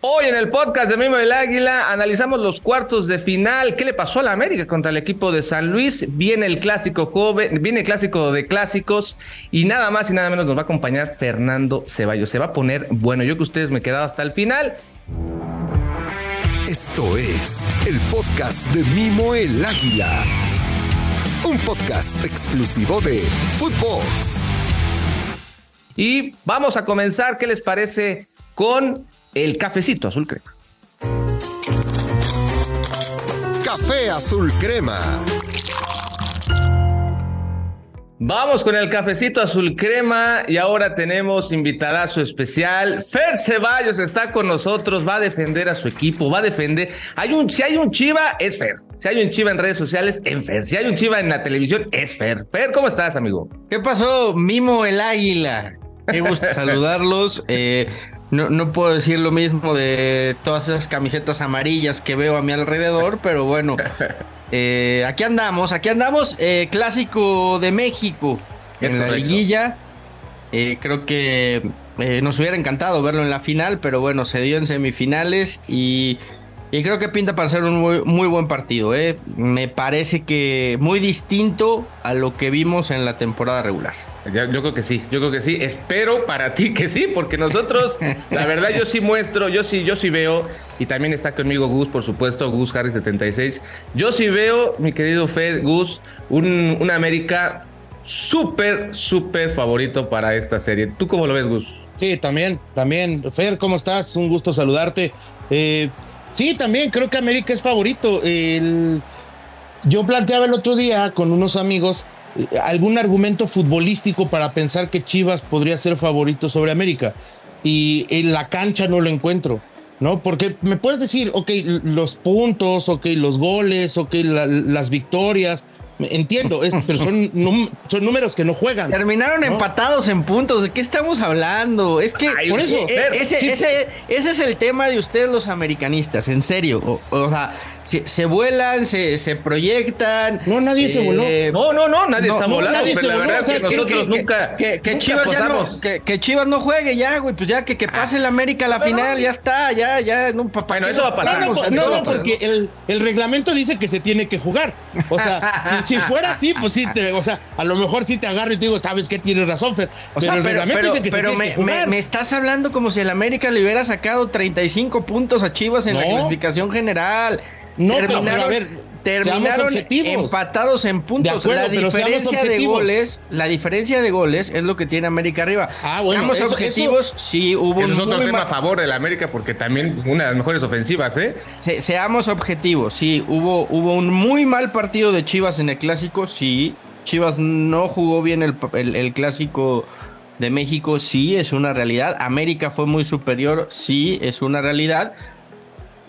Hoy en el podcast de Mimo del Águila analizamos los cuartos de final. ¿Qué le pasó a la América contra el equipo de San Luis? Viene el clásico joven, viene el clásico de clásicos y nada más y nada menos nos va a acompañar Fernando Ceballos. Se va a poner bueno. Yo que ustedes me he quedado hasta el final. Esto es el podcast de Mimo el Águila. Un podcast exclusivo de Footbox. Y vamos a comenzar, ¿qué les parece? Con el cafecito azul crema. Café azul crema. Vamos con el cafecito azul crema y ahora tenemos invitadazo especial. Fer Ceballos está con nosotros, va a defender a su equipo, va a defender. Hay un, si hay un Chiva, es Fer. Si hay un Chiva en redes sociales, es Fer. Si hay un Chiva en la televisión, es Fer. Fer, ¿cómo estás, amigo? ¿Qué pasó? Mimo el águila. Qué gusto saludarlos. Eh, no, no puedo decir lo mismo de todas esas camisetas amarillas que veo a mi alrededor, pero bueno, eh, aquí andamos, aquí andamos, eh, clásico de México en la liguilla. Eh, creo que nos hubiera encantado verlo en la final, pero bueno, se dio en semifinales y y creo que pinta para ser un muy, buen partido. ¿eh? Me parece que muy distinto a lo que vimos en la temporada regular. Yo, creo que sí, yo creo que sí. Espero para ti que sí, porque nosotros, la verdad, yo sí muestro, yo sí, yo sí veo, y también está conmigo Gus, por supuesto, Gus Harris 76. Yo sí veo, mi querido Fed, Gus, un, un América súper, súper favorito para esta serie. ¿Tú cómo lo ves, Gus? Sí, también, también. Fer, ¿cómo estás? Un gusto saludarte. Eh, Sí, también creo que América es favorito. yo planteaba el otro día con unos amigos eh, algún argumento futbolístico para pensar que Chivas podría ser favorito sobre América. Y en la cancha no lo encuentro, ¿no? Porque me puedes decir, ok, los puntos, ok, los goles, ok, las victorias, Entiendo, pero son, son números que no juegan. Terminaron empatados en puntos. ¿De qué estamos hablando? Es que por eso, eh, ese, ese, ese, es el tema de ustedes los americanistas, en serio. O, sea, se, vuelan, se, se, proyectan. No, nadie se voló. Eh, no, no, no, nadie está volando. Nadie pero la verdad es que nosotros nunca. Que, Chivas ya no, que, Chivas no juegue ya, güey. Pues ya que, que ah. pase el América a la final, ya está, ya, ya. No, bueno, eso va a pasar. No, no, porque el, el reglamento dice que se tiene que jugar. O sea, si fuera así, pues sí, te, o sea, a lo mejor sí te agarro y te digo, sabes que tienes razón, Fer. Pero el reglamento dice que pero me, me, estás hablando como si el América le hubiera sacado 35 puntos a Chivas en la clasificación general. No, pero, a ver, terminaron empatados en puntos. la diferencia de goles, la diferencia de goles es lo que tiene América arriba. Ah, bueno, seamos objetivos, sí hubo eso es otro tema a favor de la América porque también una de las mejores ofensivas, ¿eh? seamos objetivos, sí hubo hubo un muy mal partido de Chivas en el clásico, sí. Chivas no jugó bien el, el clásico de México, sí, es una realidad. América fue muy superior, sí, es una realidad.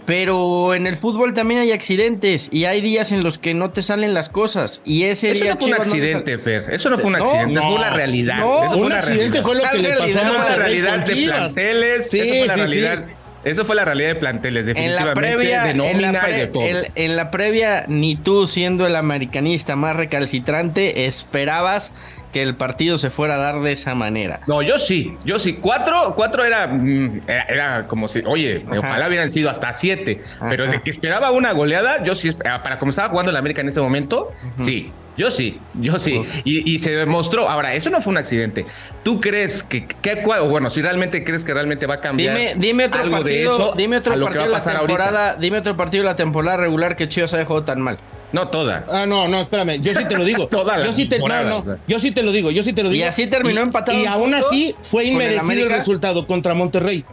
Pero en el fútbol también hay accidentes y hay días en los que no te salen las cosas. Y ese Eso día no fue un accidente, Fer. Eso no fue un accidente, fue una realidad. No, un accidente fue lo que le pasó a la realidad de planteles. Sí, eso fue la realidad. Eso fue la realidad de planteles, definitivamente. En la previa, de nómina y de todo. en la previa, ni tú, siendo el americanista más recalcitrante, esperabas que el partido se fuera a dar de esa manera. No, yo sí, yo sí. Cuatro, cuatro era, mm, era, como si, oye, ojalá hubieran sido hasta siete, pero de que esperaba una goleada, yo sí, para como estaba jugando el América en ese momento, sí. Yo sí, yo sí. Y, se demostró. Ahora, eso no fue un accidente. ¿Tú crees que, que bueno, si realmente crees que realmente va a cambiar dime, dime otro algo partido, de eso dime otro partido de la temporada, dime otro partido de la temporada regular que Chivas haya jugado tan mal? No toda. Ah, no, no, espérame. Yo sí te lo digo. toda yo sí te, no, no, yo sí te lo digo, yo sí te lo digo. Y así terminó empatado. Y aún así fue inmerecido el, resultado contra Monterrey.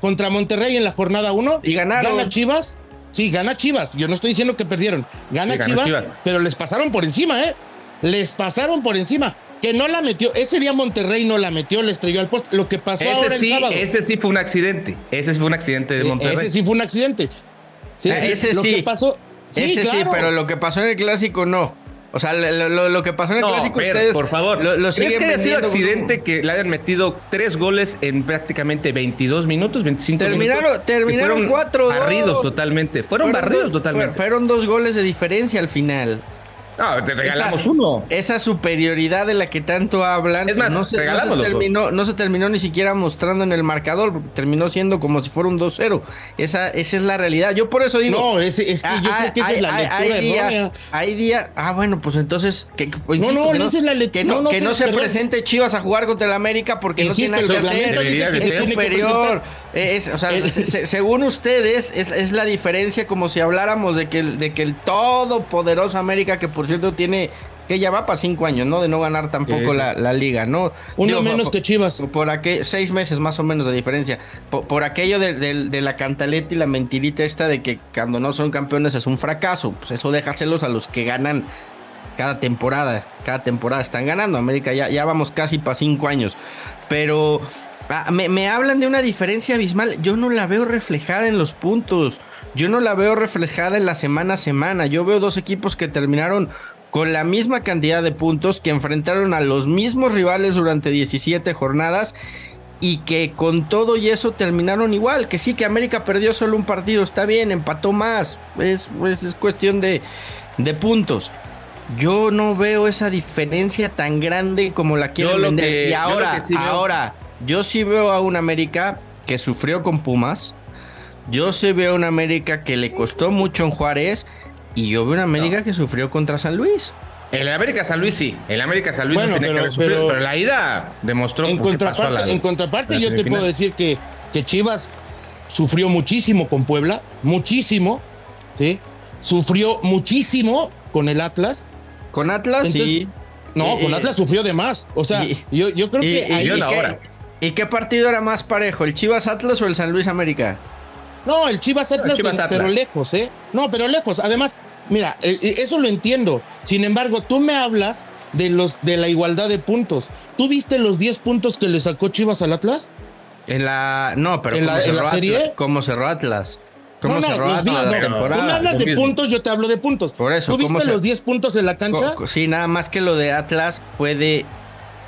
Contra Monterrey en la jornada 1. Y ganaron. Gana Chivas. Sí, gana Chivas. Yo no estoy diciendo que perdieron. Gana Chivas, pero les pasaron por encima, ¿eh? Les pasaron por encima. Que no la metió. Ese día Monterrey no la metió, le estrelló al poste. Lo que pasó ese ahora sí, el sábado. Ese sí fue un accidente. Ese sí fue un accidente de Monterrey. Ese sí fue un accidente. Sí, ese lo que pasó, Sí, Ese sí, pero lo que pasó en el clásico no. O sea, lo, que pasó en el clásico ustedes. Por favor, lo, lo ¿crees que haya sido accidente que le hayan metido tres goles en prácticamente 22 minutos, 25 terminaron, minutos? Terminaron cuatro. Barridos totalmente. Fueron, barridos totalmente. Fueron dos goles de diferencia al final. No, te regalamos esa, uno. Esa superioridad de la que tanto hablan. Es más, no se, no se regalamos los terminó, no se terminó ni siquiera mostrando en el marcador, porque terminó siendo como si fuera un 2-0. Esa, esa es la realidad. Yo por eso digo. No, es, es que yo ah, creo que esa hay, es la hay- lectura hay errónea. días, hay días. Ah, bueno, pues entonces. Que, pues, No, insisto, no, que esa es la lectura. Que no, que no se perdón. presente Chivas a jugar contra el América porque Insisto, no tiene el nada que hacer. dice que Es superior. Es, o sea, se- se- según ustedes, es, es la diferencia como si habláramos de que, el- de que el todopoderoso América, que por cierto tiene. Que ya va para cinco años, ¿no? De no ganar tampoco la, la liga, ¿no? Uno Digo, menos por- que Chivas. por aquello, seis meses más o menos de diferencia. Por, por aquello de, de- de la cantaleta y la mentirita esta de que cuando no son campeones es un fracaso. Pues eso déjaselos a los que ganan cada temporada. Cada temporada están ganando. América ya, ya vamos casi para cinco años. Pero ah, me, me hablan de una diferencia abismal. Yo no la veo reflejada en los puntos. Yo no la veo reflejada en la semana a semana. Yo veo dos equipos que terminaron con la misma cantidad de puntos, que enfrentaron a los mismos rivales durante 17 jornadas y que con todo y eso terminaron igual. Que sí, que América perdió solo un partido, está bien, empató más. Es, es, es cuestión de, de puntos. Yo no veo esa diferencia tan grande como la lo vender. que- y ahora, veo- ahora, yo sí veo a un América que sufrió con Pumas. Yo sí veo a un América que le costó mucho en Juárez. Y yo veo una América que sufrió contra San Luis. El América San Luis sí. El América San Luis Bueno, no tenía pero- que haber sufrido, pero- pero, la ida demostró En pasó a contraparte, la- en contraparte la yo te puedo decir que, que Chivas sufrió muchísimo con Puebla, muchísimo, ¿sí? Sufrió muchísimo con el Atlas. Con Atlas Entonces, sí. No, con Atlas sufrió de más. O sea, y- yo, yo creo ¿Y, que y- ahí... yo y qué, partido era más parejo? ¿El Chivas Atlas o el San Luis América? No, el Chivas Atlas, Chivas pero- Atlas. pero lejos, ¿eh? No, pero lejos. Además, mira, eh, eh, eso lo entiendo. Sin embargo, tú me hablas de los de la igualdad de puntos. ¿Tú viste los 10 puntos que le sacó Chivas al Atlas? En la. No, pero ¿En ¿cómo la- en Atlas? serie? ¿Cómo cerró Atlas? ¿Cómo no, no, cerró vi- Atlas no, la Tú hablas de mismo. puntos, yo te hablo de puntos. Por eso, ¿Tú ¿cómo viste se- los 10 puntos en la cancha? Sí, nada más que lo de Atlas fue de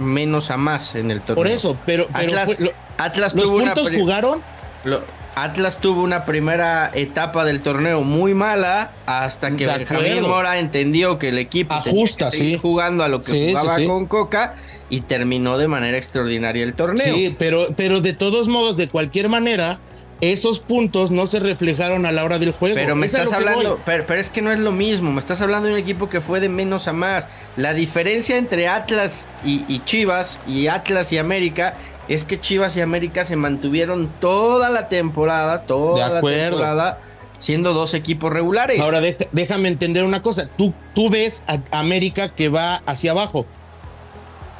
menos a más en el torneo. Por eso, pero, pero Atlas, fue- lo- Atlas los tuvo una puntos jugaron. lo- Atlas tuvo una primera etapa del torneo muy mala hasta que Benjamín. Mora entendió que el equipo Ajusta, sí. jugando a lo que sí, jugaba sí. con Coca y terminó de manera extraordinaria el torneo. Sí, pero, pero de todos modos, de cualquier manera, esos puntos no se reflejaron a la hora del juego. Pero me Es estás hablando, pero, pero es que no es lo mismo, me estás hablando de un equipo que fue de menos a más. La diferencia entre Atlas y, y Chivas y Atlas y América es que Chivas y América se mantuvieron toda la temporada, toda De la temporada siendo dos equipos regulares. Ahora déjame entender una cosa. Tú, tú ves a América que va hacia abajo.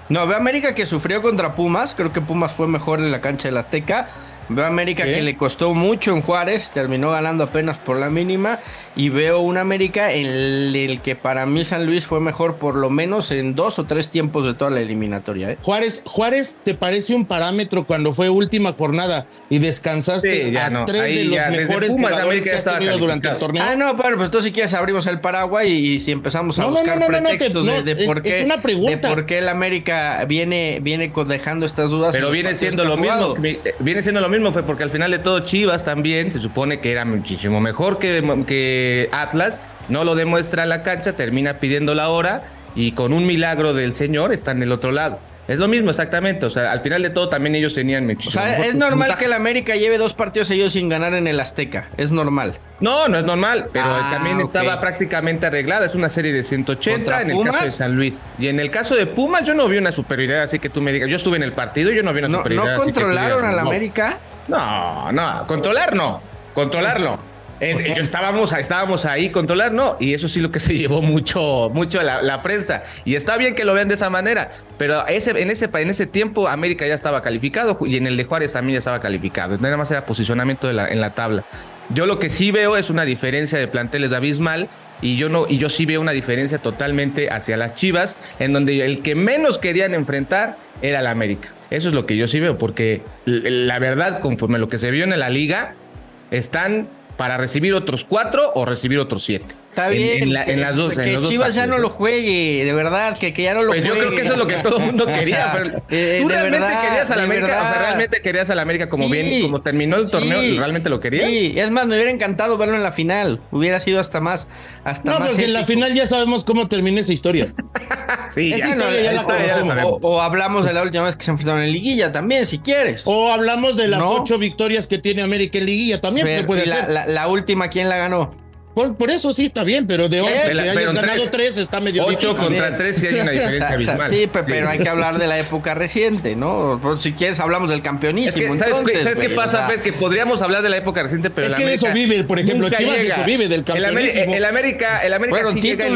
No, veo a América que sufrió contra Pumas. Creo que Pumas fue mejor en la cancha del Azteca. Veo a América ¿Qué? que le costó mucho en Juárez. Terminó ganando apenas por la mínima. Y veo un América en el, el que para mí San Luis fue mejor por lo menos en dos o tres tiempos de toda la eliminatoria. ¿eh? Juárez, Juárez, ¿te parece un parámetro cuando fue última jornada y descansaste Sí, a no. tres Ahí de los ya, mejores Pumas, jugadores América que has tenido durante el torneo? Ah, no, pero pues tú si quieres abrimos el paraguas y, y si empezamos a No, buscar no, no, no, no, te- pretextos de, de es- por qué es una pregunta. de por qué el América viene viene dejando estas dudas. Pero los viene siendo lo mismo, jugado. eh, viene siendo lo mismo, fue porque al final de todo Chivas también se supone que era muchísimo mejor que, que Atlas, no lo demuestra la cancha, termina pidiendo la hora y con un milagro del señor está en el otro lado. Es lo mismo exactamente, o sea, al final de todo también ellos tenían O muchísimo sea, mejor es normal puntaje. que el América lleve dos partidos seguidos sin ganar en el Azteca. Es normal. No, no es normal, pero Ah, también ok. estaba prácticamente arreglada. Es una serie de 180 ¿Contra en el caso de? San Luis. Y en el caso de Pumas, yo no vi una superioridad, así que tú me digas. Yo estuve en el partido y yo no vi una ¿No, superioridad. no controlaron al. América? No, no, controlar no, controlar no. Es- yo estábamos, estábamos ahí, controlar no, y eso sí lo que se llevó mucho, mucho la, la prensa. Y está bien que lo vean de esa manera, pero ese, en, ese, en ese tiempo América ya estaba calificado y en el de Juárez también ya estaba calificado. Nada más era posicionamiento de la, en la tabla. Yo lo que sí veo es una diferencia de planteles abismal y yo no y yo sí veo una diferencia totalmente hacia las Chivas en donde el que menos querían enfrentar era el América. Eso es lo que yo sí veo porque la verdad conforme lo que se vio en la liga están para recibir otros cuatro o recibir otros siete. Está bien. En, las dos. Que Chivas ya no lo juegue, de verdad, que, que ya no lo pues juegue. Yo creo que eso es lo que todo el mundo quería. pero eh, ¿Tú realmente querías a la América? O sea, realmente querías a la América como bien, como terminó el torneo, ¿realmente lo querías? Sí, es más, me hubiera encantado verlo en la final. Hubiera sido hasta más. Hasta no, porque en la final ya sabemos cómo termina esa historia. sí, esa historia ya, la conocemos. O, hablamos de la última vez que se enfrentaron en Liguilla también, si quieres. O hablamos de las ocho victorias que tiene América en Liguilla también. puede la, la última, ¿quién la ganó? Por, eso sí está bien, pero de 11 que hayas ganado 3 está medio 8 contra 3 sí hay una diferencia abismal. Sí, pero hay que hablar de la época reciente, ¿no? Por si quieres hablamos del campeonísimo. ¿Sabes, qué pasa? que podríamos hablar de la época reciente, pero es que de eso vive, por ejemplo, Chivas de eso vive del campeonísimo. El, América, el América sí llega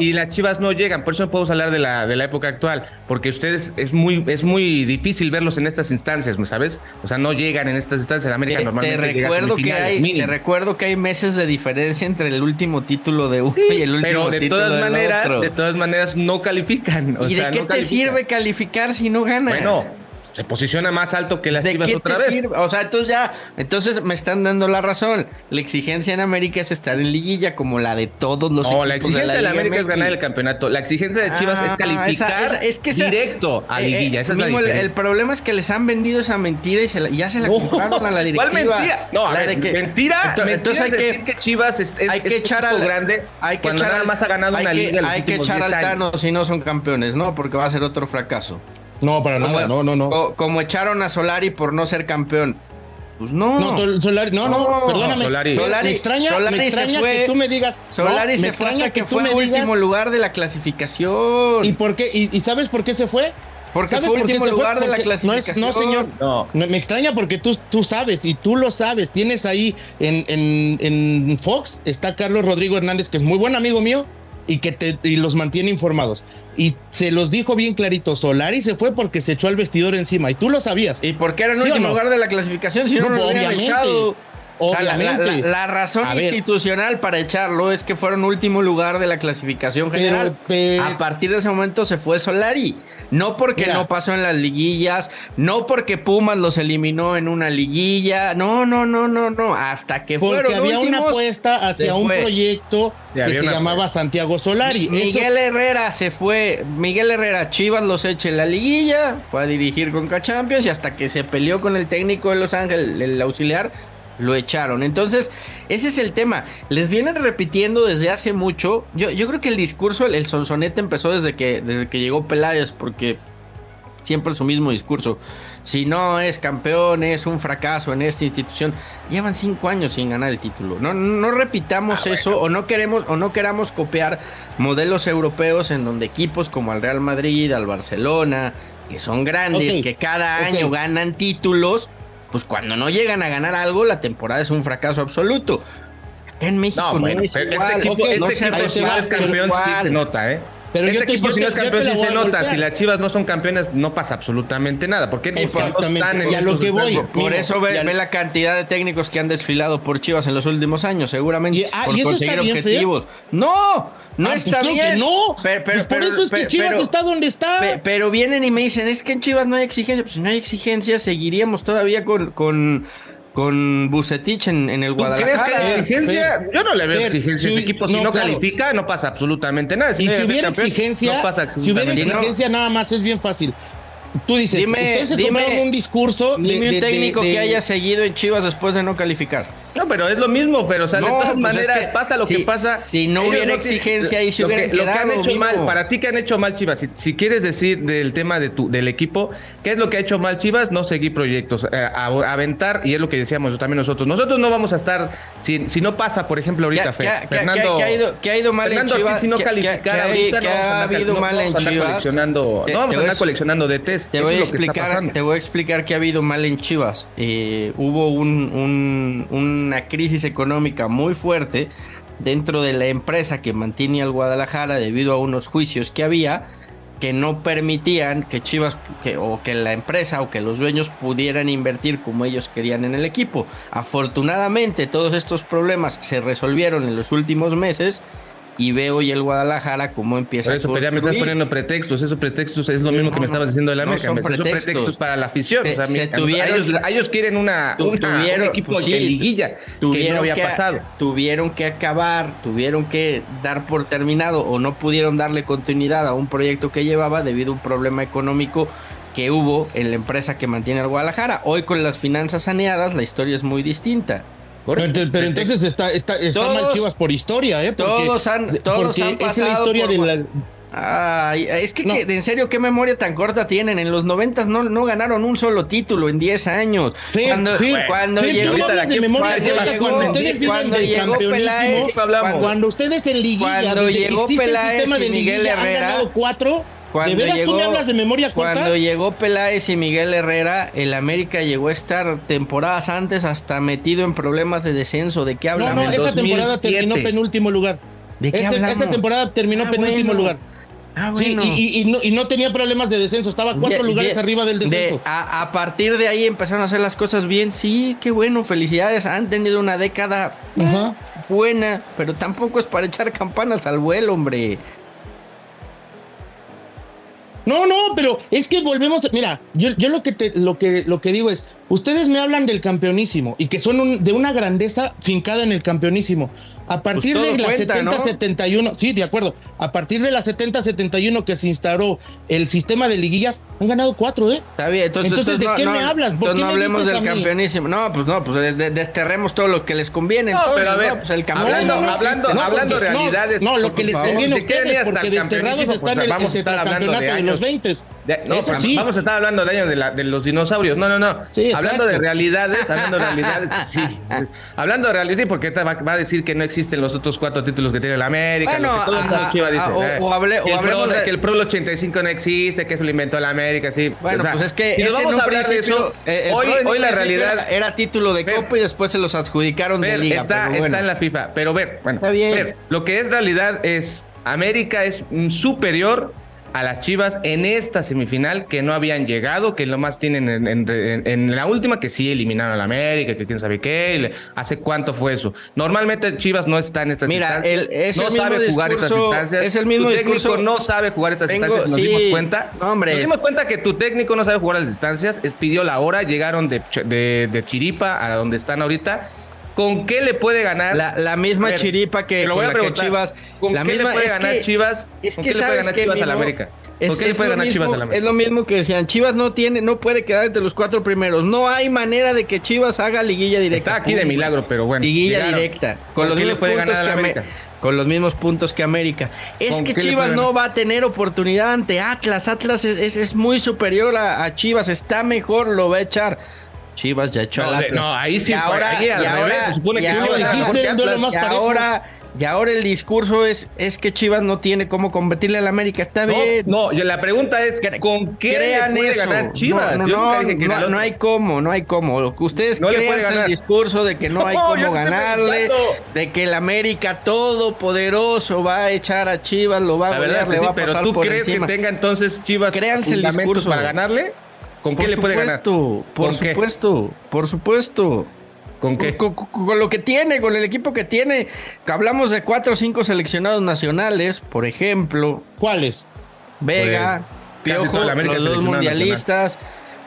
y, las Chivas no llegan, por eso no podemos hablar de la, de la época actual, porque ustedes es muy es muy difícil verlos en estas instancias, ¿sabes? O sea, no llegan en estas instancias. El América normalmente te recuerdo que hay, te recuerdo que hay meses de diferencia entre el último título de uno y el último pero de todas maneras, de todas maneras no califican. ¿Y de qué te sirve calificar si no ganas? Bueno, se posiciona más alto que las Chivas otra vez. O sea, entonces ya, entonces me están dando la razón. La exigencia en América es estar en liguilla como la de todos los no, la exigencia de, la América es ganar el campeonato. La exigencia de Chivas es ah, calificar es que directo a eh, liguilla. esa es la el, problema es que les han vendido esa mentira y, se ya se la compraron a la directiva. ¿Cuál mentira? No, a ver, que, mentira. Entonces, hay que, que Chivas es, es, hay que echar al grande. Hay que echar nada más ha ganado una liga. Hay que echar al Tano si no son campeones, ¿no? Porque va a ser otro fracaso. No, para nada, no, no, no. Como, echaron a Solari por no ser campeón. Pues no. No, Solari, no, no, perdóname. Solari. me extraña, me extraña que tú me digas. Solari se fue hasta que, fue último lugar de la clasificación. ¿Y por qué? ¿Y, sabes por qué se fue? Porque fue último lugar de la clasificación. No, señor. No. Me extraña porque tú, tú sabes y tú lo sabes. Tienes ahí en, en, en Fox, está Carlos Rodrigo Hernández, que es muy buen amigo mío y que te, y los mantiene informados. Y se los dijo bien clarito, Solari se fue porque se echó al vestidor encima y tú lo sabías. ¿Y por qué era el último lugar de la clasificación si no, lo hubieran echado? Obviamente. la, razón institucional para echarlo es que fueron último lugar de la clasificación general. A partir de ese momento se fue Solari. No porque no pasó en las liguillas, no porque Pumas los eliminó en una liguilla. No, no, no, no, no. Hasta que porque fueron había una apuesta hacia un proyecto que se llamaba Santiago Solari. Miguel Herrera se fue. Miguel Herrera, Chivas los echa en la liguilla. Fue a dirigir con Cachampions y hasta que se peleó con el técnico de Los Ángeles, el auxiliar, lo echaron. Entonces, ese es el tema. Les vienen repitiendo desde hace mucho. Yo, yo creo que el discurso, el, sonsonete empezó desde que, desde que llegó Peláez, porque siempre es su mismo discurso. Si no es campeón, es un fracaso en esta institución. Llevan cinco años sin ganar el título. No, no repitamos ah, eso o no queremos o no queramos copiar modelos europeos en donde equipos como el Real Madrid, al Barcelona, que son grandes, que cada año ganan títulos, pues cuando no llegan a ganar algo, la temporada es un fracaso absoluto. en México no, es Este equipo, este equipo si no es campeón, sí se nota, ¿eh? Pero este equipo, si no es campeón, sí se nota. Si las Chivas no son campeones, no pasa absolutamente nada. ¿Por qué Exactamente. y a lo que voy. Por eso ve, la cantidad de técnicos que han desfilado por Chivas en los últimos años, seguramente. Y, ah, por conseguir objetivos. ¡No! No ah, pues está bien. no. Pero, pues por eso es que Chivas está donde está. Pero vienen y me dicen, es que en Chivas no hay exigencia. Pues si no hay exigencia, seguiríamos todavía con, con con Bucetich en, en el Guadalajara. ¿Crees que hay exigencia? Yo no le veo exigencia. Ese equipo, si no, califica, no pasa absolutamente nada. Si y si hubiera exigencia, no pasa si hubiera exigencia, nada más es bien fácil. Tú dices, dime, ustedes se dime, un discurso. Dime un técnico que haya seguido en Chivas después de no calificar. No, pero es lo mismo, pero o sea, de todas pues maneras pasa lo que pasa. Si no hubiera exigencia y si hubiera lo que han hecho mal, para ti que han hecho mal Chivas, si, quieres decir del tema de tu, del equipo, ¿qué es lo que ha hecho mal Chivas? No seguir proyectos, eh, aventar, y es lo que decíamos también nosotros. Nosotros no vamos a estar, si, si no pasa, por ejemplo, ahorita, ¿Qué, Fernando, ¿qué, ha ido, qué ha ido mal en Chivas? si no calificar ahorita, no ha habido mal en Chivas? Coleccionando, no vamos a andar coleccionando de test. Te voy, a explicar, te voy a explicar qué ha habido mal en Chivas. Eh, hubo un, una crisis económica muy fuerte dentro de la empresa que mantiene al Guadalajara debido a unos juicios que había que no permitían que Chivas o que la empresa o que los dueños pudieran invertir como ellos querían en el equipo. Afortunadamente todos estos problemas se resolvieron en los últimos meses y veo hoy el Guadalajara cómo empieza Por eso, a pero ya me estás poniendo pretextos. Esos pretextos es lo mismo No, que me estabas diciendo de la no América. son pretextos. para la afición. Se- O sea, se mi- tuvieron- ellos, ellos quieren una, Tu- una- tuvieron- un equipo pues de liguilla que tuvieron no había que, pasado. Tuvieron que acabar, tuvieron que dar por terminado o no pudieron darle continuidad a un proyecto que llevaba debido a un problema económico que hubo en la empresa que mantiene al Guadalajara. Hoy con las finanzas saneadas la historia es muy distinta. Pero, ent- pero entonces está, está, está Todos- mal Chivas por historia, ¿eh? Porque, todos han- todos porque han es la historia por- de la. Ay, es que, No. que, en serio, qué memoria tan corta tienen. En los noventas no, no ganaron un solo título en 10 años. Cuando cuando llegó, tú no hablas de memoria cuando corta, llegó- cuando ustedes cuando del llegó Peláez, hablamos. cuando- Cuando ustedes en liguilla, Cuando llegó existe Peláez el sistema de y Miguel liguilla, han Herrera, ganado cuatro. Cuando ¿De veras llegó- tú me hablas de memoria corta? Cuando llegó Peláez y Miguel Herrera, el América llegó a estar temporadas antes hasta metido en problemas de descenso. ¿De qué no, hablan? no, en esa temporada 2007. terminó penúltimo lugar. ¿De qué Ese- hablamos? esa temporada terminó Ah, penúltimo bueno. lugar. Ah, Sí, bueno. y, y- y no, y no tenía problemas de descenso, estaba cuatro lugares arriba del de- descenso. a, a partir de ahí empezaron a hacer las cosas bien. Sí, qué bueno, felicidades. Han tenido una década Ajá. buena, pero tampoco es para echar campanas al vuelo, hombre. No, no, pero es que volvemos, a- mira, yo, yo lo que te, lo que lo que digo es, ustedes me hablan del campeonísimo y que son un- de una grandeza fincada en el campeonísimo. A partir Pues de la cuenta, 70-71, sí, de acuerdo. A partir de la 70-71 que se instauró el sistema de liguillas, han ganado cuatro, ¿eh? Está bien, entonces, Entonces, ¿de qué me hablas? ¿Por entonces qué no me hablemos dices del a mí? campeonísimo. No, pues no, pues de- de- desterremos todo lo que les conviene. No, entonces, pero a ver, no, pues el hablando- no hablando-. No, hablando porque- no, realidades, No, lo que les conviene a quieren ir ustedes, porque desterrados están pues en a el de campeonato de, los años. 20. De- no, Eso sí. vamos a estar hablando de años de, la- de los dinosaurios. No, no, no. Sí, hablando de realidades, hablando de realidades, sí. Hablando de realidades, sí, porque va, va a decir que no existen los otros cuatro títulos que tiene la América. Bueno, que todos dicen, ah, o- eh, o hable- o el Pro- de- que el Pro 85 no existe, que eso lo inventó la América, sí. Bueno, O sea, pues es que si vamos a hablar de eso, eh, hoy, la realidad era, era título de Ver, Copa y después se los adjudicaron de Liga. está, bueno. está en la FIFA. Pero ver, bueno, ver, lo que es realidad es América es superior a las Chivas en esta semifinal que no habían llegado, que lo más tienen en, en- en- en la última que sí eliminaron a la América, que quién sabe qué, le- hace cuánto fue eso. Normalmente Chivas no está en estas Mira, instancias, el- es no el sabe jugar estas discurso- instancias. es el mismo tu técnico discurso. no sabe jugar estas Tengo- instancias, nos sí, dimos cuenta. hombre, nos dimos cuenta que tu técnico no sabe jugar las distancias, pidió la hora, llegaron de, de, de Chiripa a donde están ahorita. ¿Con qué le puede ganar? La, la misma ver, chiripa que, lo voy a Chivas. ¿Con la qué misma, le puede ganar que- Chivas? Es ¿Con qué le puede ganar Chivas a la América? Es, ¿Con qué le puede lo ganar Chivas mismo, a la América? es lo mismo que decían, Chivas no tiene, no puede quedar entre los cuatro primeros. No hay manera de que Chivas haga liguilla directa. Está aquí de milagro, pero bueno. Liguilla llegaron. directa. ¿Con Con los, mismos puntos que América? con los mismos puntos que América. Es ¿Con que Chivas no va a tener oportunidad ante Atlas. Atlas es, es- es muy superior a, a Chivas. Está mejor, lo va a echar. Chivas ya echó No, al Atlas. no, ahí sí Y fue, ahí al y revés, se supone que ahora- y ahora, ahora el discurso es, es que Chivas no tiene cómo competirle al América. Está No, bien. no, yo- la pregunta es, ¿con qué crean puede eso. ganar Chivas? No, Yo no, nunca dije que no, no hay cómo, no hay cómo. Ustedes crean el discurso de que no, hay No, yo cómo ganarle, de que el América todopoderoso va a echar a Chivas, lo va a golear, le sí, va a pero pasar ¿tú por crees encima. que tenga entonces Chivas Créanse el discurso. para ganarle? ¿Con qué por le puede ganar? supuesto, por ¿Con qué? supuesto, por supuesto. ¿Con qué? Con, con- con lo que tiene, con el equipo que tiene. Hablamos de cuatro o cinco seleccionados nacionales, por ejemplo, ¿Cuáles? Vega, Pues, Piojo, los dos mundialistas.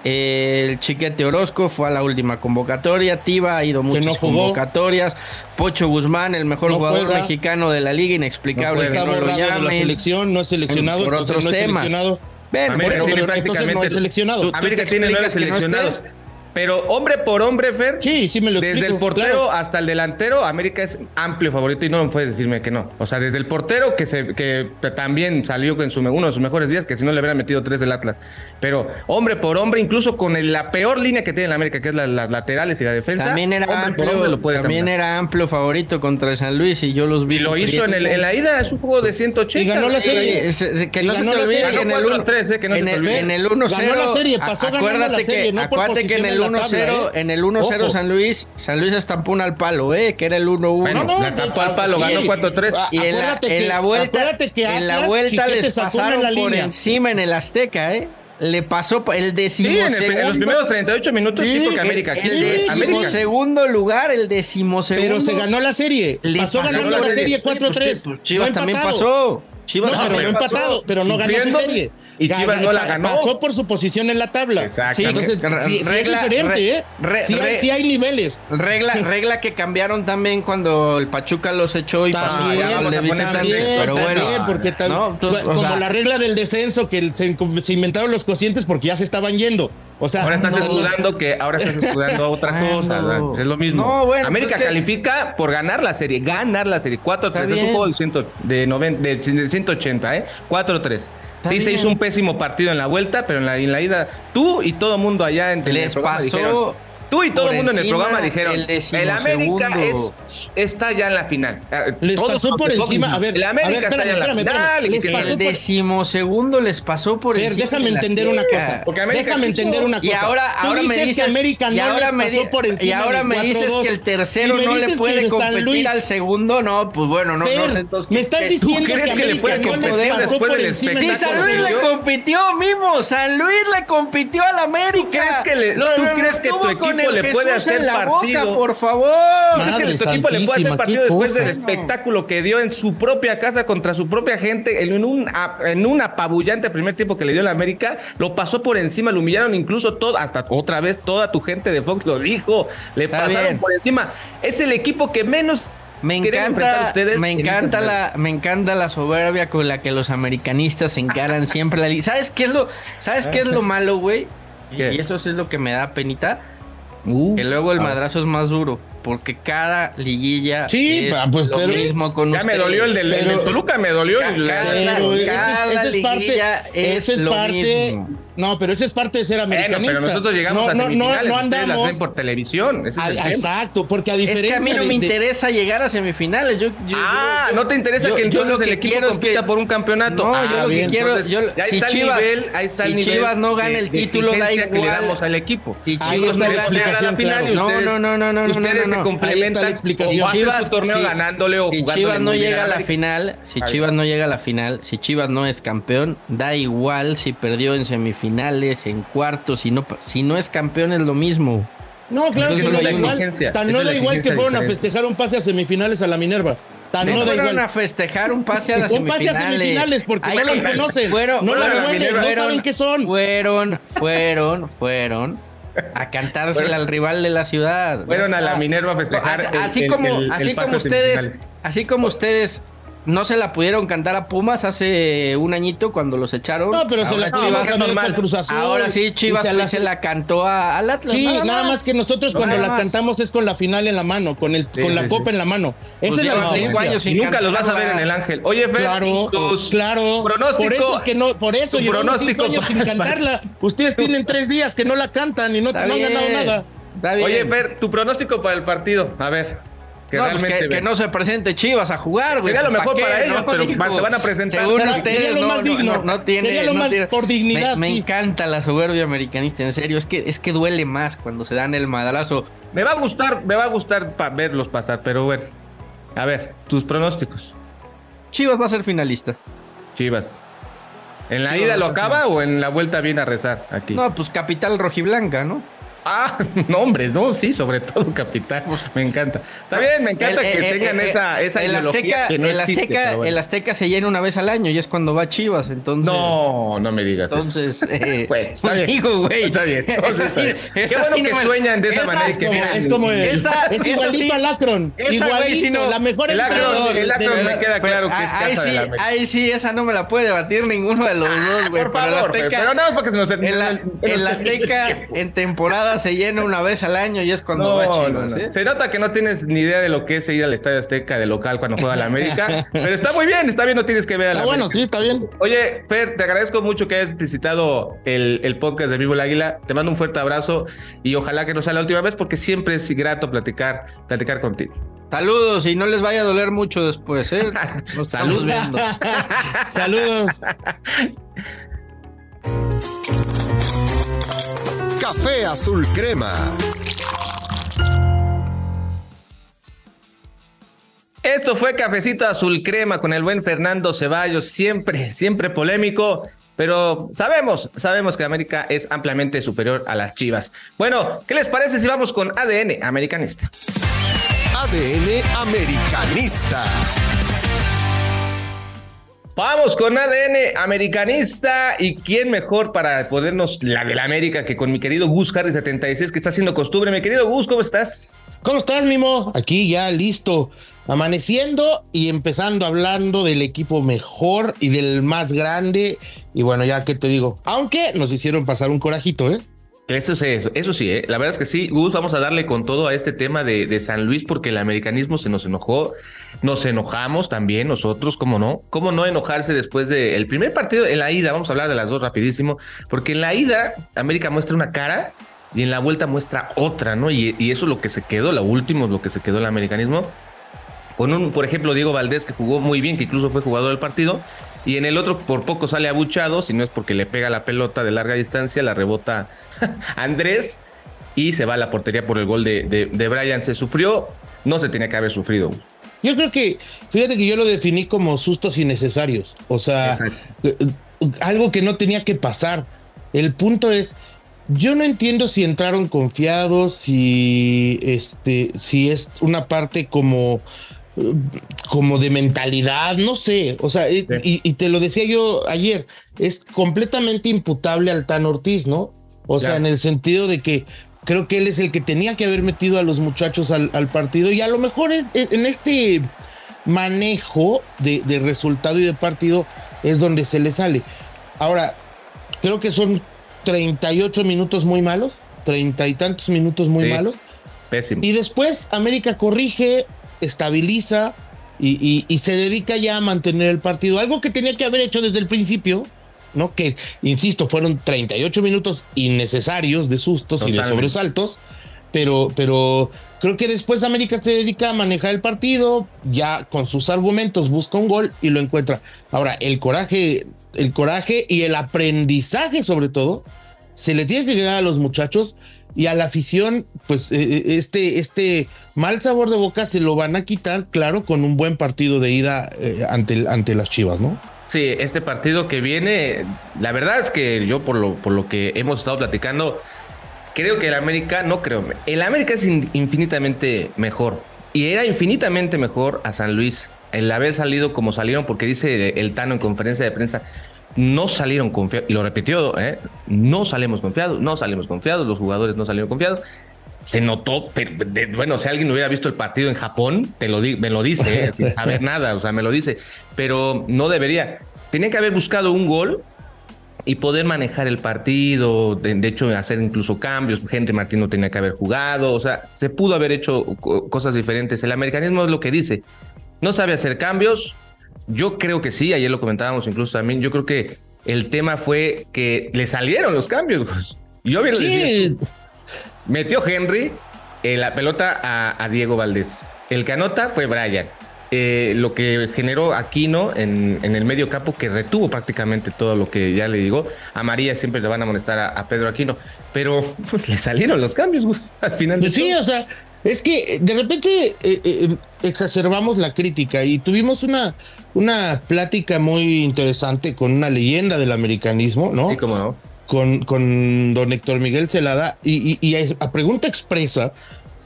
El Chiquete Orozco fue a la última convocatoria. Tiva ha ido muchas no convocatorias. Pocho Guzmán, el mejor No jugador juega. mexicano de la liga, inexplicable No Está no lo borrado de la selección, no es seleccionado, Por otros no es temas. seleccionado. Ven, América tiene pero entonces no prácticamente- es seleccionado. Tú- tú América te tiene nueve explicas que no esté. seleccionados. Pero hombre por hombre, Fer. Sí, sí me lo Desde explico, el portero claro. hasta el delantero, América es amplio favorito y no puedes decirme que no. O sea, desde el portero que se que también salió en su, uno de sus mejores días, que si no le hubieran metido tres del Atlas. Pero hombre por hombre, incluso con el- la peor línea que tiene la América, que es la- las laterales y la defensa, También era hombre por amplio, hombre lo puede también caminar. era amplio favorito contra San Luis y yo los vi. Y lo hizo en, el- en la ida, es un juego de 180. Y ganó la serie. Oye, es- es- que Y no se ganó te la olvide serie. que en el Ganó 1 4-3, eh, que no se en te el, olvide. en el 1-0 Ganó la serie, pasó a- ganando la acuérdate serie, que, no por acuérdate que en el en 1-0 tabla, ¿eh? en el 1-0 Ojo. San Luis San Luis estampó un al palo, eh, que era el 1-1. Bueno, No, no, la tapó al palo, ganó 4-3. Ah, y en la, en vuelta, que en la vuelta les pasaron la por encima en el Azteca, eh. le pasó el decimosegundo. Sí, en, los primeros 38 minutos sí, porque América El, el decimosegundo lugar, el decimosegundo. Pero se ganó la serie. pasó, ganando la, serie 4-3. Pues, Chivas también pasó. Chivas no, pero no empatado, pero no ganó su serie. Y Chivas no la ganó. Pasó por su posición en la tabla. Exacto. Entonces, sí, regla, es diferente, ¿eh? Re, sí, hay, sí, hay, niveles. Regla, regla que cambiaron también cuando el Pachuca los echó y pasó al de Vicente Pero bueno, porque tal, ¿no? Entonces, como sea, la regla del descenso que se, se inventaron los cocientes porque ya se estaban yendo. O sea, ahora estás no, escudando que ahora estás escudando otra cosa. No. Es lo mismo. No, bueno, América pues califica que... por ganar la serie, ganar la serie. 4-3. Es un juego de, ciento, de, noven, de, de 180, ¿eh? 4-3. Sí, bien. se hizo un pésimo partido en la vuelta, pero en la, en la ida, tú y todo mundo allá en Les pasó. Tú y todo el mundo en el programa dijeron, el, el América es, está ya en la final. Les Todos pasó por encima, a ver, el América a ver, espérame, está ya en la final. Les pasó el decimosegundo les pasó por Fer, encima. déjame entender una cosa. déjame entender una cosa. Y ahora, ahora me dices que América no ahora les pasó por encima Y ahora me dices que el tercero no le puede competir al segundo, no, pues bueno, no, no sé entonces. Me estás diciendo que América no les pasó por encima. Y San Luis le compitió, mismo. San Luis le compitió al América. ¿Tú crees que tu equipo le puede hacer en la partido. boca, por favor. Madre es que tu equipo le puede hacer partido después del espectáculo que dio en su propia casa contra su propia gente, en un, en un apabullante primer tiempo que le dio la América, lo pasó por encima, lo humillaron incluso todo, hasta otra vez toda tu gente de Fox lo dijo, le Está pasaron bien. por encima. Es el equipo que menos me encanta, me encanta la, me encanta la soberbia con la que los americanistas se encaran siempre la ¿Sabes qué es lo, sabes qué es lo malo, güey? Y eso es lo que me da penita Uh, que luego el madrazo es más duro porque cada liguilla sí, es pues, lo pero, mismo con ya me dolió el del, Pero- el del Toluca me dolió cada- ese es- cada ese es parte- es es lo parte. mismo. No, pero eso es parte de ser Bueno, americanista. pero nosotros llegamos no, a no, no, semifinales, no ustedes las andamos. ven por televisión. ese es Ah, exacto, porque a Es diferencia que a mí no de- me de- interesa llegar a semifinales. Yo, yo- Ah, yo- ¿no te interesa yo- que yo entonces que el equipo es compita que- por un campeonato? No, Ah, yo lo bien, que quiero, entonces, yo, ya si está el Chivas, nivel, ahí está si el nivel Chivas no gana de- el de título, da exigencia que le igual. damos al equipo. Si Ahí Chivas es no gana- llega a la final No, ustedes, no, no, no, no, ustedes se. Ahí complementan está la explicación. o hacen Chivas- su torneo si- ganándole o Si Chivas no llega a la final, si Ahí Chivas no llega a la final, si Chivas no es campeón, da igual si perdió en semifinales, en cuartos, si no, si no es campeón es lo mismo. No, claro Entonces, que no da igual. Tan no da igual que fueron a festejar un pase a semifinales a la Minerva. Tan No no da fueron igual. a festejar un pase a las Un pase semifinales. a semifinales porque Ay, no los conocen. fueron- no fueron huelen, Minerva, no saben qué son. Fueron, fueron, fueron a cantársela al rival de la ciudad. Fueron a la. Minerva a festejar. Así, el- así el- como, el- así como ustedes, semifinales. así como ustedes no se la pudieron cantar a Pumas hace un añito cuando los echaron. No, pero se la Chivas- Chivas es a Cruz Azul. Ahora sí, Chivas se la- se la cantó a- al Atlas. Sí, nada más que nosotros No, cuando la más. cantamos es con la final en la mano, con el Sí, con sí, la sí. copa en la mano. Esa Pues es la diferencia. años Y sin nunca los vas a ver cantarla. en el Ángel. Oye, Fer, Claro, tus claro. pronóstico. Por eso es que no, por eso llevamos cinco años sin para- cantarla. Ustedes tienen tres días que no la cantan y no, no han ganado nada. Está bien. Oye, Fer, tu pronóstico para el partido. A ver. Que no, pues que, no se presente Chivas a jugar, güey. Sería lo ¿Pa' mejor qué? para ellos, No, pero digo, se van a presentar. Según Sería- ustedes, sería lo más no, digno. no, no tiene, Sería lo no más tiene- por dignidad, Me, me sí. encanta la soberbia americanista, en serio. Es que, es que duele más cuando se dan el madrazo. Me va a gustar, me va a gustar pa- verlos pasar, pero bueno. A ver, tus pronósticos. Chivas va a ser finalista. Chivas. ¿En la Chivas ida lo acaba o en la vuelta viene a rezar aquí? No, pues capital rojiblanca, ¿no? Ah, no, hombre, no, sí, sobre todo Capitán. Me encanta. Está bien, me encanta El- que el- tengan el- esa, esa el Azteca, que no el, existe, Azteca, pero bueno. el Azteca se llena una vez al año y es cuando va Chivas, entonces. No, no me digas eso. Entonces, eh, Güey, está pues bien. digo, güey. Está bien, entonces, Esa sí- está bien. Qué esa bueno sí que no sueñan de esa esa manera es Como- es Esa- es igualito sí- al Akron. esa, güey, Igualito, no- la mejor El Akron- el Akron de- me queda claro que es ahí sí, ahí sí, esa no me la puede debatir ninguno de los dos, güey. Por favor, pero nada más para que se nos el Azteca en temporada se llena una vez al año y es cuando No, va Chivas, no. ¿eh? Se nota que no tienes ni idea de lo que es ir al Estadio Azteca de local cuando juega la América. pero está muy bien, está bien, no tienes que ver a la Ah, bueno, sí, está bien. Oye, Fer, te agradezco mucho que hayas visitado el, el podcast de Vivo el Águila. Te mando un fuerte abrazo y ojalá que no sea la última vez porque siempre es grato platicar, platicar contigo. Saludos y no les vaya a doler mucho después, ¿eh? Nos estamos Salud. viendo. Saludos. Café Azul Crema. Esto fue Cafecito Azul Crema con el buen Fernando Ceballos, siempre, siempre polémico. pero sabemos, sabemos que América es ampliamente superior a las Chivas. Bueno, ¿qué les parece si vamos con ADN americanista? ADN americanista. Vamos con ADN americanista y quién mejor para podernos la de la América que con mi querido Gus Harry 76 que está haciendo costumbre. Mi querido Gus, ¿cómo estás? ¿Cómo estás, Mimo? Aquí ya listo, amaneciendo y empezando hablando del equipo mejor y del más grande. Y bueno, ya que te digo, aunque nos hicieron pasar un corajito, ¿eh? Eso sí, eso, eso sí, ¿eh? la verdad es que sí, Gus, vamos a darle con todo a este tema de, de, San Luis porque el americanismo se nos enojó, nos enojamos también nosotros, ¿cómo no? ¿Cómo no enojarse después del primer partido en la ida? Vamos a hablar de las dos rapidísimo, porque en la ida América muestra una cara y en la vuelta muestra otra, ¿no? Y, y eso es lo que se quedó, lo último, lo que se quedó el americanismo. Con un, por ejemplo, Diego Valdés que jugó muy bien, que incluso fue jugador del partido, y en el otro por poco sale abuchado, si no es porque le pega la pelota de larga distancia, la rebota Andrés y se va a la portería por el gol de, de, de, Brian. Se sufrió, no se tenía que haber sufrido. Yo creo que, fíjate que yo lo definí como sustos innecesarios, o sea, Exacto. algo que no tenía que pasar. El punto es, yo no entiendo si entraron confiados, si este, si es una parte como como de mentalidad, no sé, o sea, sí. y, y, te lo decía yo ayer, es completamente imputable al Tan Ortiz, ¿no? O ya. sea, en el sentido de que creo que él es el que tenía que haber metido a los muchachos al, al partido y a lo mejor en este manejo de, de, resultado y de partido es donde se le sale. Ahora, creo que son 38 minutos muy malos, treinta y tantos minutos muy sí. malos. Pésimo. Y después América corrige, estabiliza y, y, y, se dedica ya a mantener el partido. Algo que tenía que haber hecho desde el principio, ¿no? Que, insisto, fueron 38 minutos innecesarios de sustos Totalmente. y de sobresaltos, pero, pero creo que después América se dedica a manejar el partido, ya con sus argumentos busca un gol y lo encuentra. Ahora, el coraje, el coraje y el aprendizaje sobre todo, se le tiene que quedar a los muchachos y a la afición, pues este, este mal sabor de boca se lo van a quitar, claro, con un buen partido de ida eh, ante, ante las Chivas, ¿no? Sí, este partido que viene, la verdad es que yo por lo, por lo que hemos estado platicando, creo que el América, no creo, el América es infinitamente mejor y era infinitamente mejor a San Luis el haber salido como salieron, porque dice el Tano en conferencia de prensa, no salieron confiados, y lo repitió, ¿eh? no salimos confiados, no salimos confiados, los jugadores no salieron confiados. Se notó, pero, de, bueno, si alguien hubiera visto el partido en Japón, te lo me lo dice, ¿eh? sin saber nada, o sea, me lo dice, pero no debería. Tenía que haber buscado un gol y poder manejar el partido, de, de, hecho hacer incluso cambios, Henry Martín no tenía que haber jugado, o sea, se pudo haber hecho cosas diferentes. El americanismo es lo que dice, no sabe hacer cambios, yo creo que sí, ayer lo comentábamos incluso también. Yo creo que el tema fue que le salieron los cambios. Yo bien sí. metió Henry eh, la pelota a, a, Diego Valdés. El que anota fue Brian. Eh, lo que generó Aquino en, en, el medio campo, que retuvo prácticamente todo lo que ya le digo. A María siempre le van a molestar a, a Pedro Aquino, pero pues, le salieron los cambios al final. Pues sí, todo. o sea, es que de repente eh, eh, exacerbamos la crítica y tuvimos una, una plática muy interesante con una leyenda del americanismo, ¿no? Sí, cómo no. Con, con don Héctor Miguel Celada y, y, y, a pregunta expresa,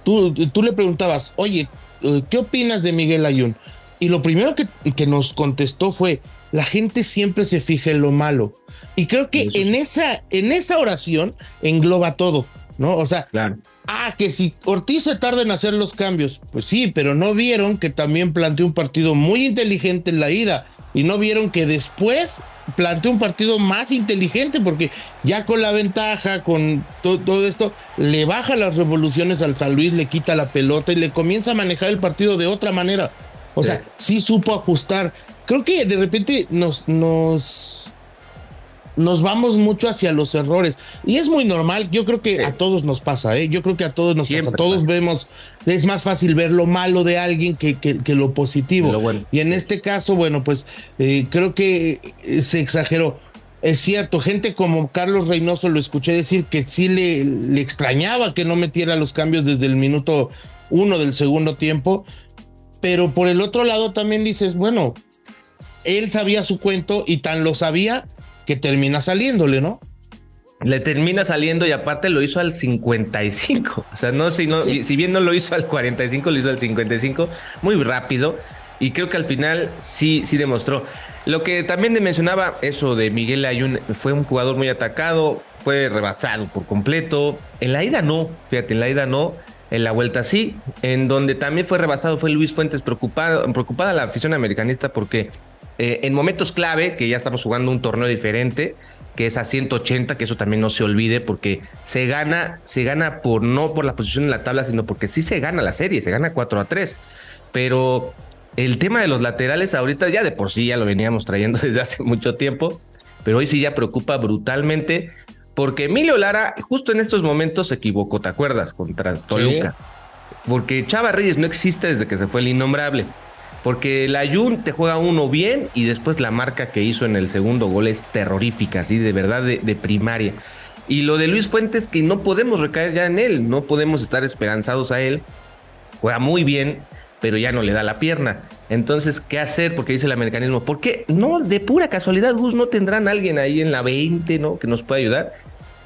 tú, tú le preguntabas, oye, eh, ¿qué opinas de Miguel Ayun? Y lo primero que, que nos contestó fue, la gente siempre se fija en lo malo. Y creo que en esa, en esa oración engloba todo, ¿no? O sea, claro. Ah, que si Ortiz se tarda en hacer los cambios, pues sí, pero no vieron que también planteó un partido muy inteligente en la ida y no vieron que después planteó un partido más inteligente porque ya con la ventaja, con to todo esto, le baja las revoluciones al San Luis, le quita la pelota y le comienza a manejar el partido de otra manera. O sí. sea, sí supo ajustar. Creo que de repente nos, nos, nos vamos mucho hacia los errores. Y es muy normal, yo creo que sí. a todos nos pasa, ¿eh? Yo creo que a todos nos Siempre pasa. Todos pasa. vemos, es más fácil ver lo malo de alguien que, que, que lo positivo. Lo bueno. Y en este caso, bueno, pues eh, creo que se exageró. Es cierto, gente como Carlos Reynoso lo escuché decir que sí le, le extrañaba que no metiera los cambios desde el minuto uno del segundo tiempo. Pero por el otro lado también dices, bueno, él sabía su cuento y tan lo sabía que termina saliéndole, ¿no? Le termina saliendo y aparte lo hizo al 55. O sea, no, si, no, si bien no lo hizo al 45, lo hizo al 55. Muy rápido. Y creo que al final sí, sí demostró. Lo que también mencionaba, eso de Miguel Ayun, fue un jugador muy atacado, fue rebasado por completo. En la ida no, fíjate, en la ida no. En la vuelta sí, en donde también fue rebasado fue Luis Fuentes, preocupado, preocupada la afición americanista porque eh, en momentos clave, que ya estamos jugando un torneo diferente, que es a 180, que eso también no se olvide, porque se gana, se gana por no por la posición en la tabla, sino porque sí se gana la serie, se gana 4 a 3. Pero el tema de los laterales ahorita ya de por sí ya lo veníamos trayendo desde hace mucho tiempo, pero hoy sí ya preocupa brutalmente porque Emilio Lara justo en estos momentos se equivocó, ¿te acuerdas? Contra Toluca. Porque Chava Reyes no existe desde que se fue el innombrable. Porque el Ayun te juega uno bien y después la marca que hizo en el segundo gol es terrorífica, así de verdad de, primaria. Y lo de Luis Fuentes, que no podemos recaer ya en él, no podemos estar esperanzados a él. Juega muy bien, pero ya no le da la pierna. Entonces, ¿qué hacer? Porque dice el americanismo, ¿por qué? No, de pura casualidad, Gus, no tendrán alguien ahí en la 20, ¿no? Que nos pueda ayudar.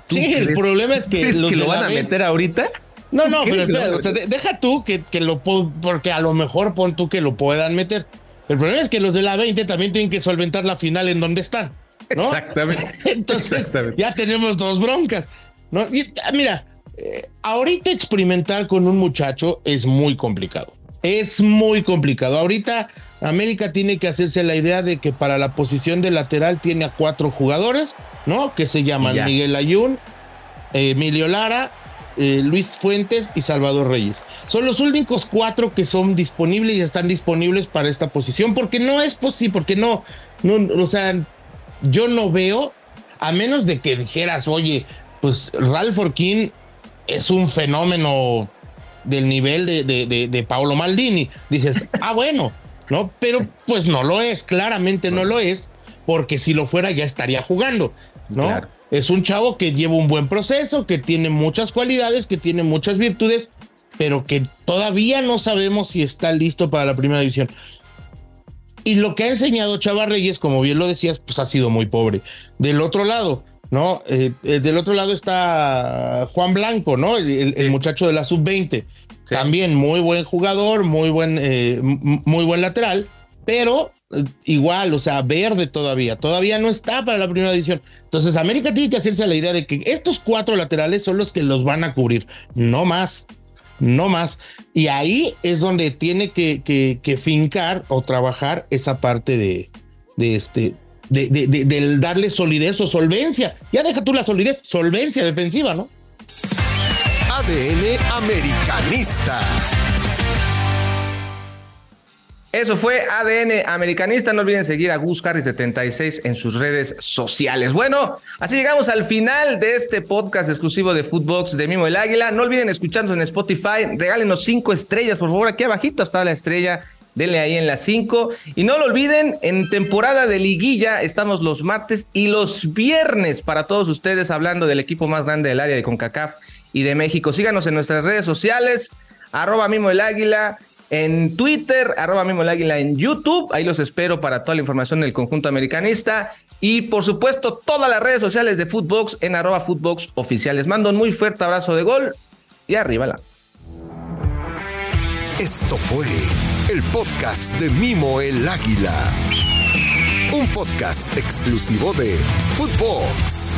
Sí, el problema es que, los que lo van a meter ahorita. No, no, pero espera, deja tú que, que lo porque a lo mejor pon tú que lo puedan meter. El problema es que los de la 20 también tienen que solventar la final en donde están. ¿no? Exactamente. Entonces, ya tenemos dos broncas. ¿no? Ah, mira, eh, ahorita experimentar con un muchacho es muy complicado. Es muy complicado. Ahorita América tiene que hacerse la idea de que para la posición de lateral tiene a cuatro jugadores, ¿no? Que se llaman Miguel Ayun, Emilio Lara, eh, Luis Fuentes y Salvador Reyes. Son los únicos cuatro que son disponibles y están disponibles para esta posición, porque no es posible, porque no, no, o sea, yo no veo, a menos de que dijeras, oye, pues Ralph Orkin es un fenómeno del nivel de, de, de, Paolo Maldini. Dices, ah, bueno, ¿no? Pero pues no lo es, claramente no lo es, porque si lo fuera ya estaría jugando, ¿no? Es un chavo que lleva un buen proceso, que tiene muchas cualidades, que tiene muchas virtudes, pero que todavía no sabemos si está listo para la primera división. Y lo que ha enseñado Chava Reyes, como bien lo decías, pues ha sido muy pobre. Del otro lado, ¿no? Eh, eh, del otro lado está Juan Blanco, ¿no? El, muchacho de la sub-20. También muy buen jugador, muy buen, eh, muy buen lateral, pero igual, o sea, verde todavía, todavía no está para la primera división. Entonces, América tiene que hacerse la idea de que estos cuatro laterales son los que los van a cubrir, no más, no más. Y ahí es donde tiene que, fincar o trabajar esa parte de, este, de, de, del darle solidez o solvencia. Ya deja tú la solidez, solvencia defensiva, ¿no? ADN americanista. Eso fue ADN Americanista. No olviden seguir a Gus 76 en sus redes sociales. Bueno, así llegamos al final de este podcast exclusivo de Footbox de Mimo el Águila. No olviden escucharnos en Spotify. Regálenos cinco estrellas, por favor. Aquí abajito está la estrella. Denle ahí en las cinco. Y no lo olviden, en temporada de liguilla estamos los martes y los viernes para todos ustedes hablando del equipo más grande del área de CONCACAF y de México. Síganos en nuestras redes sociales, arroba Mimo el Águila, en Twitter, arroba mismo el águila en YouTube. Ahí los espero para toda la información del conjunto americanista. Y por supuesto, todas las redes sociales de Footbox en arroba Footbox oficial. Les mando un muy fuerte abrazo de gol y arriba la. Esto fue el podcast de Mimo el Águila. Un podcast exclusivo de Footbox.